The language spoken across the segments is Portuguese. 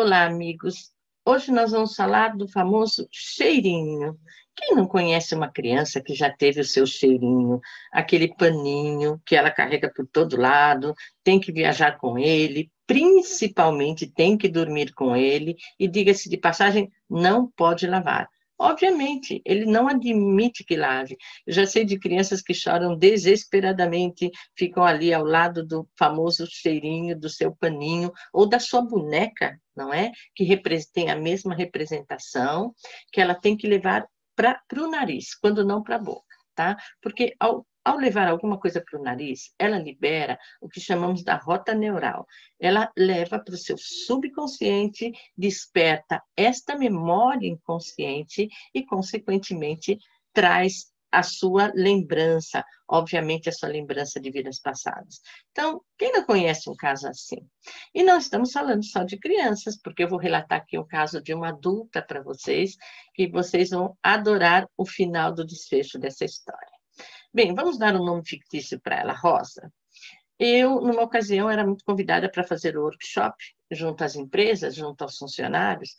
Olá, amigos. Hoje nós vamos falar do famoso cheirinho. Quem não conhece uma criança que já teve o seu cheirinho, aquele paninho que ela carrega por todo lado, tem que viajar com ele, principalmente tem que dormir com ele, e diga-se de passagem, não pode lavar. Obviamente, ele não admite que lave. Eu já sei de crianças que choram desesperadamente, ficam ali ao lado do famoso cheirinho do seu paninho ou da sua boneca, não é? Que tem a mesma representação, que ela tem que levar para o nariz, quando não para a boca, tá? Porque ao ao levar alguma coisa para o nariz, ela libera o que chamamos da rota neural. Ela leva para o seu subconsciente, desperta esta memória inconsciente e, consequentemente, traz a sua lembrança, obviamente a sua lembrança de vidas passadas. Então, quem não conhece um caso assim? E não estamos falando só de crianças, porque eu vou relatar aqui o um caso de uma adulta para vocês, que vocês vão adorar o final do desfecho dessa história. Bem, vamos dar um nome fictício para ela, Rosa. Eu, numa ocasião, era muito convidada para fazer o workshop junto às empresas, junto aos funcionários,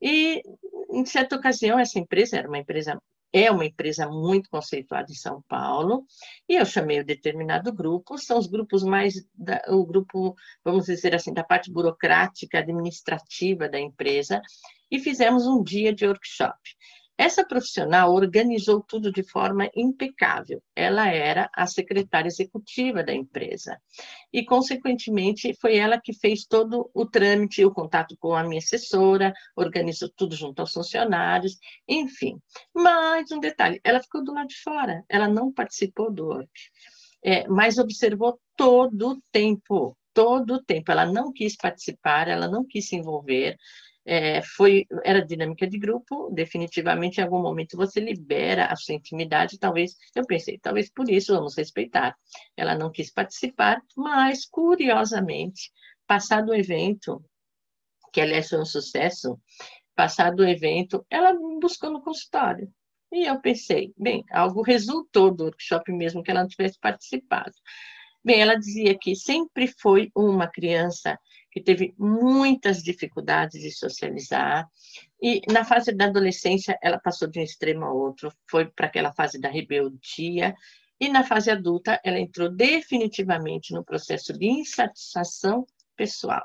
e em certa ocasião essa empresa era uma empresa é uma empresa muito conceituada em São Paulo, e eu chamei o determinado grupo, são os grupos mais, da, o grupo, vamos dizer assim, da parte burocrática, administrativa da empresa, e fizemos um dia de workshop. Essa profissional organizou tudo de forma impecável. Ela era a secretária executiva da empresa. E, consequentemente, foi ela que fez todo o trâmite, o contato com a minha assessora, organizou tudo junto aos funcionários, enfim. Mas um detalhe: ela ficou do lado de fora, ela não participou do work, é, mas observou todo o tempo. Todo o tempo, ela não quis participar, ela não quis se envolver, é, foi, era dinâmica de grupo, definitivamente em algum momento você libera a sua intimidade, talvez, eu pensei, talvez por isso vamos respeitar. Ela não quis participar, mas, curiosamente, passado o evento, que aliás foi um sucesso, passado o evento, ela me buscou no consultório. E eu pensei, bem, algo resultou do workshop mesmo que ela não tivesse participado. Bem, ela dizia que sempre foi uma criança que teve muitas dificuldades de socializar, e na fase da adolescência ela passou de um extremo a outro, foi para aquela fase da rebeldia, e na fase adulta ela entrou definitivamente no processo de insatisfação pessoal,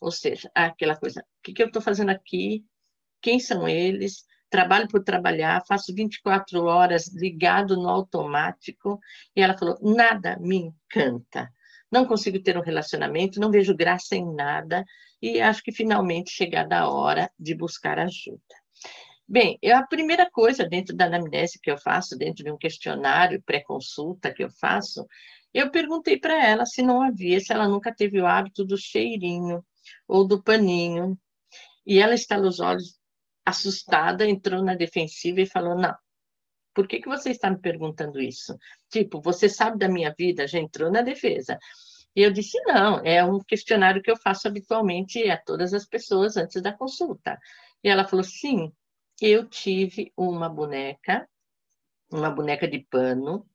ou seja, aquela coisa, o que, que eu estou fazendo aqui, quem são eles, trabalho por trabalhar, faço 24 horas ligado no automático, e ela falou, nada me encanta, não consigo ter um relacionamento, não vejo graça em nada e acho que finalmente chegada a hora de buscar ajuda. Bem, a primeira coisa dentro da anamnese que eu faço, dentro de um questionário pré-consulta que eu faço, eu perguntei para ela se não havia, se ela nunca teve o hábito do cheirinho ou do paninho. E ela estalou os olhos assustada, entrou na defensiva e falou: não, por que, que você está me perguntando isso? Tipo, você sabe da minha vida? Já entrou na defesa. E eu disse: não, é um questionário que eu faço habitualmente a todas as pessoas antes da consulta. E ela falou: sim, eu tive uma boneca, uma boneca de pano,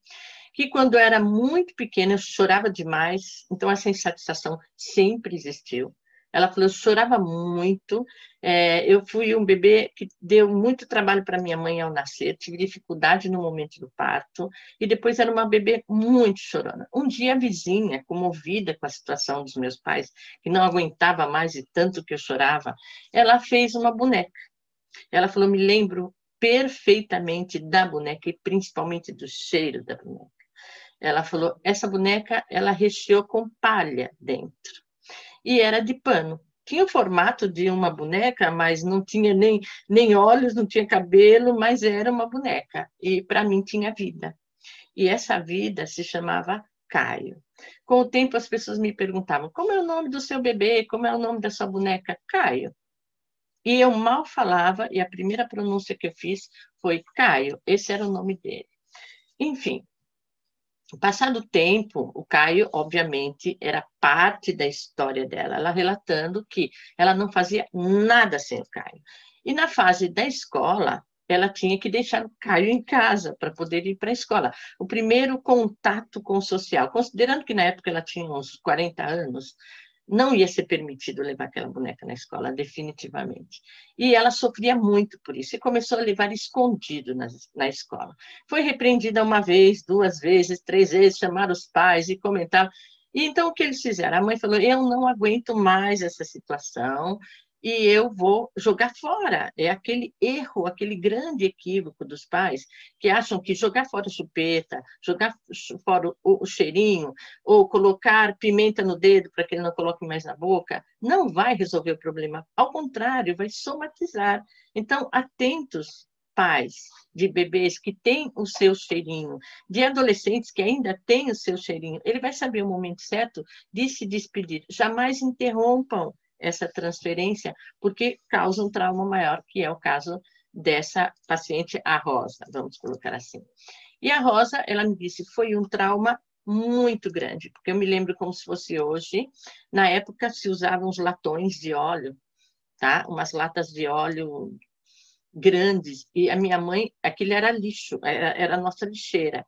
que quando eu era muito pequena eu chorava demais, então essa insatisfação sempre existiu. Ela falou, eu chorava muito, é, eu fui um bebê que deu muito trabalho para minha mãe ao nascer, tive dificuldade no momento do parto, e depois era uma bebê muito chorona. Um dia a vizinha, comovida com a situação dos meus pais, que não aguentava mais e tanto que eu chorava, ela fez uma boneca. Ela falou, me lembro perfeitamente da boneca e principalmente do cheiro da boneca. Ela falou, essa boneca ela recheou com palha dentro e era de pano. Tinha o formato de uma boneca, mas não tinha nem, nem olhos, não tinha cabelo, mas era uma boneca. E para mim tinha vida. E essa vida se chamava Caio. Com o tempo, as pessoas me perguntavam: como é o nome do seu bebê? Como é o nome da sua boneca? Caio. E eu mal falava, e a primeira pronúncia que eu fiz foi Caio. Esse era o nome dele. Enfim, Passado o tempo, o Caio, obviamente, era parte da história dela, ela relatando que ela não fazia nada sem o Caio. E na fase da escola, ela tinha que deixar o Caio em casa para poder ir para a escola. O primeiro contato com o social, considerando que na época ela tinha uns 40 anos, não ia ser permitido levar aquela boneca na escola, definitivamente. E ela sofria muito por isso, e começou a levar escondido na, na escola. Foi repreendida uma vez, duas vezes, três vezes, chamaram os pais e comentaram. E então, o que eles fizeram? A mãe falou: Eu não aguento mais essa situação, e eu vou jogar fora. É aquele erro, aquele grande equívoco dos pais que acham que jogar fora a chupeta, jogar fora o, cheirinho, ou colocar pimenta no dedo para que ele não coloque mais na boca, não vai resolver o problema. Ao contrário, vai somatizar. Então, atentos, pais de bebês que têm o seu cheirinho, de adolescentes que ainda têm o seu cheirinho, ele vai saber o momento certo de se despedir. Jamais interrompam essa transferência, porque causa um trauma maior, que é o caso dessa paciente, a Rosa, vamos colocar assim. E a Rosa, ela me disse, foi um trauma muito grande, porque eu me lembro como se fosse hoje, na época se usavam os latões de óleo, tá? Umas latas de óleo grandes, e a minha mãe, aquilo era lixo, era, era a nossa lixeira.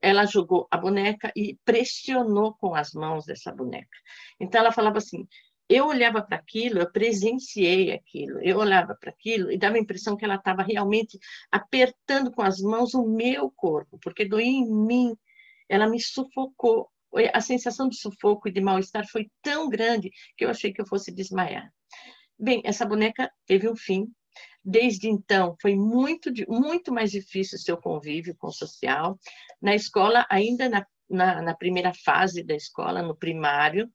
Ela jogou a boneca e pressionou com as mãos dessa boneca. Então ela falava assim: eu olhava para aquilo, eu presenciei aquilo, eu olhava para aquilo e dava a impressão que ela estava realmente apertando com as mãos o meu corpo, porque doía em mim, ela me sufocou. A sensação de sufoco e de mal-estar foi tão grande que eu achei que eu fosse desmaiar. Bem, essa boneca teve um fim. Desde então, foi muito, muito mais difícil o seu convívio com o social. Na escola, ainda na, na, na primeira fase da escola, no primário,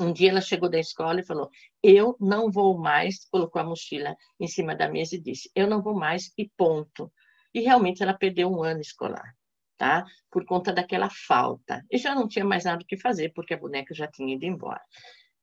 um dia ela chegou da escola e falou: Eu não vou mais. Colocou a mochila em cima da mesa e disse: Eu não vou mais, e ponto. E realmente ela perdeu um ano escolar, tá? Por conta daquela falta. E já não tinha mais nada o que fazer, porque a boneca já tinha ido embora.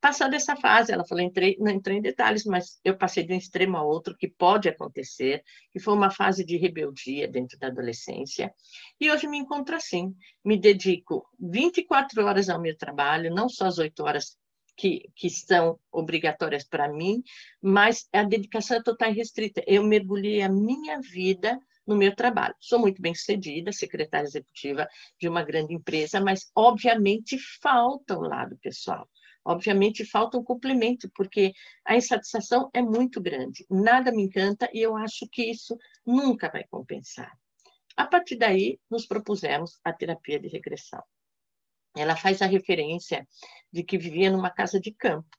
Passada essa fase, ela falou: entrei, não entrei em detalhes, mas eu passei de um extremo a outro, que pode acontecer, que foi uma fase de rebeldia dentro da adolescência. E hoje me encontro assim. Me dedico 24 horas ao meu trabalho, não só as 8 horas que, que são obrigatórias para mim, mas a dedicação é total e restrita. Eu mergulhei a minha vida no meu trabalho. Sou muito bem sucedida, secretária executiva de uma grande empresa, mas obviamente falta o lado pessoal. Obviamente falta um complemento, porque a insatisfação é muito grande. Nada me encanta e eu acho que isso nunca vai compensar. A partir daí, nos propusemos a terapia de regressão ela faz a referência de que vivia numa casa de campo.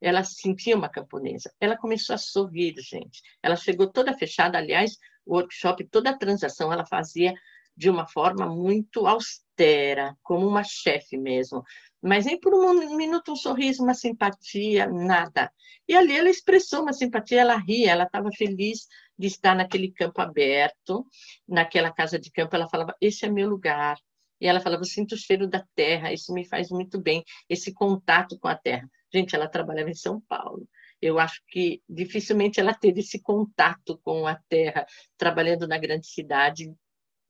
Ela se sentia uma camponesa. Ela começou a sorrir, gente. Ela chegou toda fechada. Aliás, o workshop, toda a transação, ela fazia de uma forma muito austera, como uma chefe mesmo. Mas nem por um minuto um sorriso, uma simpatia, nada. E ali ela expressou uma simpatia, ela ria, ela estava feliz de estar naquele campo aberto, naquela casa de campo. Ela falava: Esse é meu lugar, e ela falava: sinto o cheiro da terra, isso me faz muito bem, esse contato com a terra. Gente, ela trabalhava em São Paulo. Eu acho que dificilmente ela teve esse contato com a terra, trabalhando na grande cidade,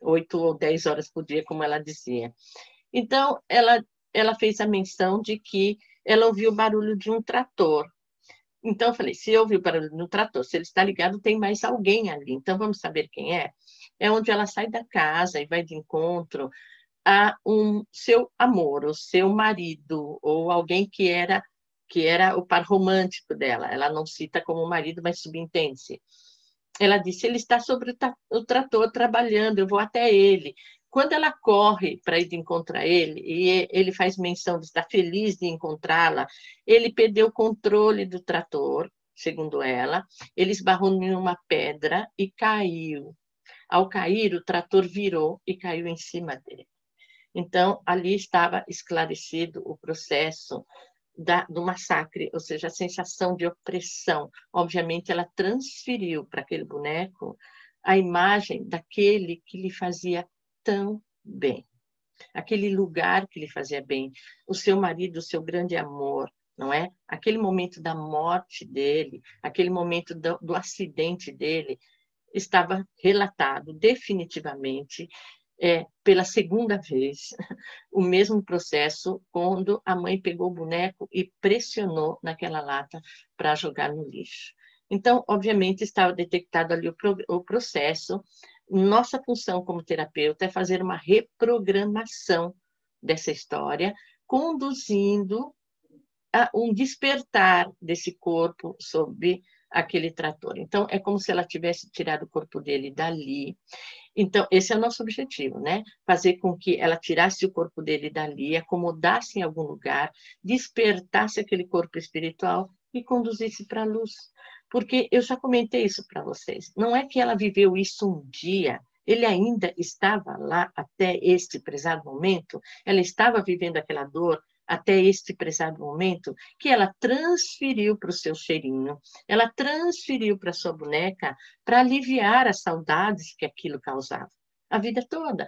oito ou dez horas por dia, como ela dizia. Então, ela, ela fez a menção de que ela ouviu o barulho de um trator. Então, eu falei: se ouviu o barulho de um trator, se ele está ligado, tem mais alguém ali. Então, vamos saber quem é? É onde ela sai da casa e vai de encontro a um seu amor, o seu marido, ou alguém que era que era o par romântico dela. Ela não cita como marido, mas subentende-se. Ela disse: ele está sobre o trator trabalhando, eu vou até ele. Quando ela corre para ir encontrar ele, e ele faz menção de estar feliz de encontrá-la, ele perdeu o controle do trator, segundo ela, ele esbarrou em uma pedra e caiu. Ao cair, o trator virou e caiu em cima dele. Então, ali estava esclarecido o processo da, do massacre, ou seja, a sensação de opressão. Obviamente, ela transferiu para aquele boneco a imagem daquele que lhe fazia tão bem, aquele lugar que lhe fazia bem, o seu marido, o seu grande amor, não é? Aquele momento da morte dele, aquele momento do, do acidente dele, estava relatado definitivamente é, pela segunda vez o mesmo processo quando a mãe pegou o boneco e pressionou naquela lata para jogar no lixo. Então, obviamente, estava detectado ali o, o processo. Nossa função como terapeuta é fazer uma reprogramação dessa história, conduzindo um despertar desse corpo sob aquele trator. Então, é como se ela tivesse tirado o corpo dele dali. Então, esse é o nosso objetivo, né? Fazer com que ela tirasse o corpo dele dali, acomodasse em algum lugar, despertasse aquele corpo espiritual e conduzisse para a luz. Porque eu já comentei isso para vocês. Não é que ela viveu isso um dia, ele ainda estava lá até este prezado momento, ela estava vivendo aquela dor, até este prezado momento, que ela transferiu para o seu cheirinho, ela transferiu para sua boneca para aliviar as saudades que aquilo causava, a vida toda.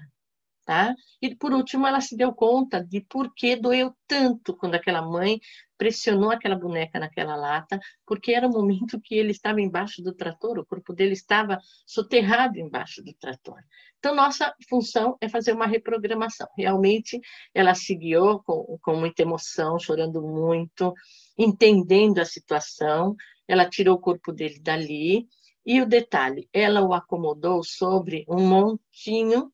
Tá? E por último, ela se deu conta de por que doeu tanto quando aquela mãe pressionou aquela boneca naquela lata, porque era o momento que ele estava embaixo do trator, o corpo dele estava soterrado embaixo do trator. Então, nossa função é fazer uma reprogramação. Realmente, ela se guiou com, com muita emoção, chorando muito, entendendo a situação, ela tirou o corpo dele dali, e o detalhe, ela o acomodou sobre um montinho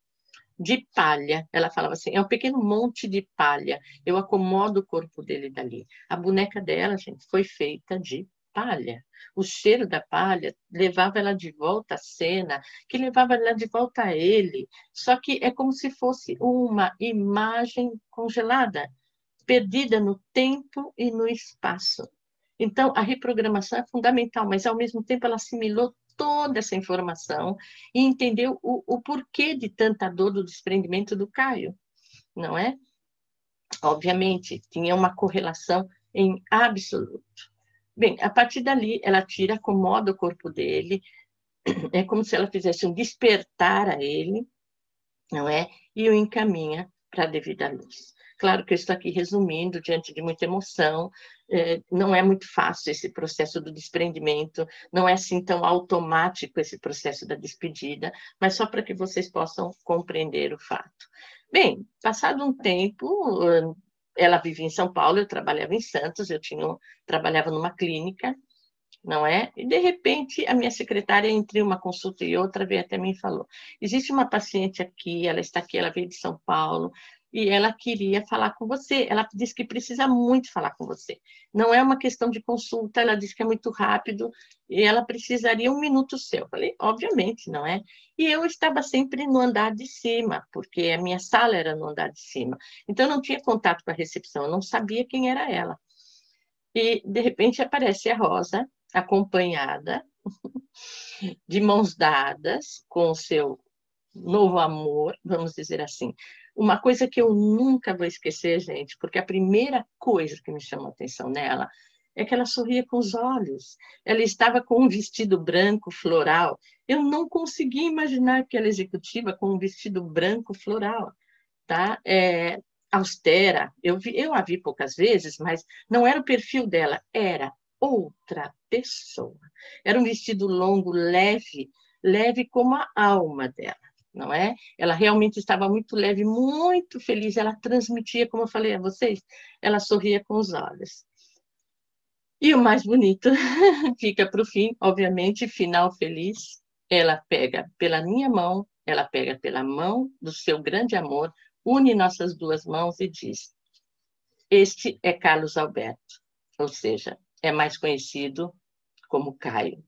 de palha. Ela falava assim: é um pequeno monte de palha. Eu acomodo o corpo dele dali. A boneca dela, gente, foi feita de palha. O cheiro da palha levava ela de volta à cena, que levava ela de volta a ele. Só que é como se fosse uma imagem congelada, perdida no tempo e no espaço. Então, a reprogramação é fundamental, mas ao mesmo tempo ela assimilou toda essa informação e entendeu o, o porquê de tanta dor do desprendimento do Caio, não é? Obviamente, tinha uma correlação em absoluto. Bem, a partir dali, ela tira, acomoda o corpo dele, é como se ela fizesse um despertar a ele, não é? E o encaminha para a devida luz. Claro que eu estou aqui resumindo, diante de muita emoção, não é muito fácil esse processo do desprendimento, não é assim tão automático esse processo da despedida, mas só para que vocês possam compreender o fato. Bem, passado um tempo, ela vivia em São Paulo, eu trabalhava em Santos, eu tinha, trabalhava numa clínica, não é? E de repente a minha secretária entre uma consulta e outra veio até mim e falou: existe uma paciente aqui, ela está aqui, ela veio de São Paulo, e ela queria falar com você. Ela disse que precisa muito falar com você. Não é uma questão de consulta, ela disse que é muito rápido e ela precisaria um minuto seu. Eu falei, obviamente, não é? E eu estava sempre no andar de cima, porque a minha sala era no andar de cima. Então, eu não tinha contato com a recepção, eu não sabia quem era ela. E, de repente, aparece a Rosa, acompanhada, de mãos dadas, com o seu novo amor, vamos dizer assim. Uma coisa que eu nunca vou esquecer, gente, porque a primeira coisa que me chamou a atenção nela é que ela sorria com os olhos. Ela estava com um vestido branco floral. Eu não conseguia imaginar que ela executiva com um vestido branco floral, tá? É, austera. Eu, vi, eu a vi poucas vezes, mas não era o perfil dela, era outra pessoa. Era um vestido longo, leve, leve como a alma dela não é? Ela realmente estava muito leve, muito feliz. Ela transmitia, como eu falei a vocês, ela sorria com os olhos. E o mais bonito fica para o fim, obviamente, final feliz. Ela pega pela minha mão, ela pega pela mão do seu grande amor, une nossas duas mãos e diz: Este é Carlos Alberto, ou seja, é mais conhecido como Caio.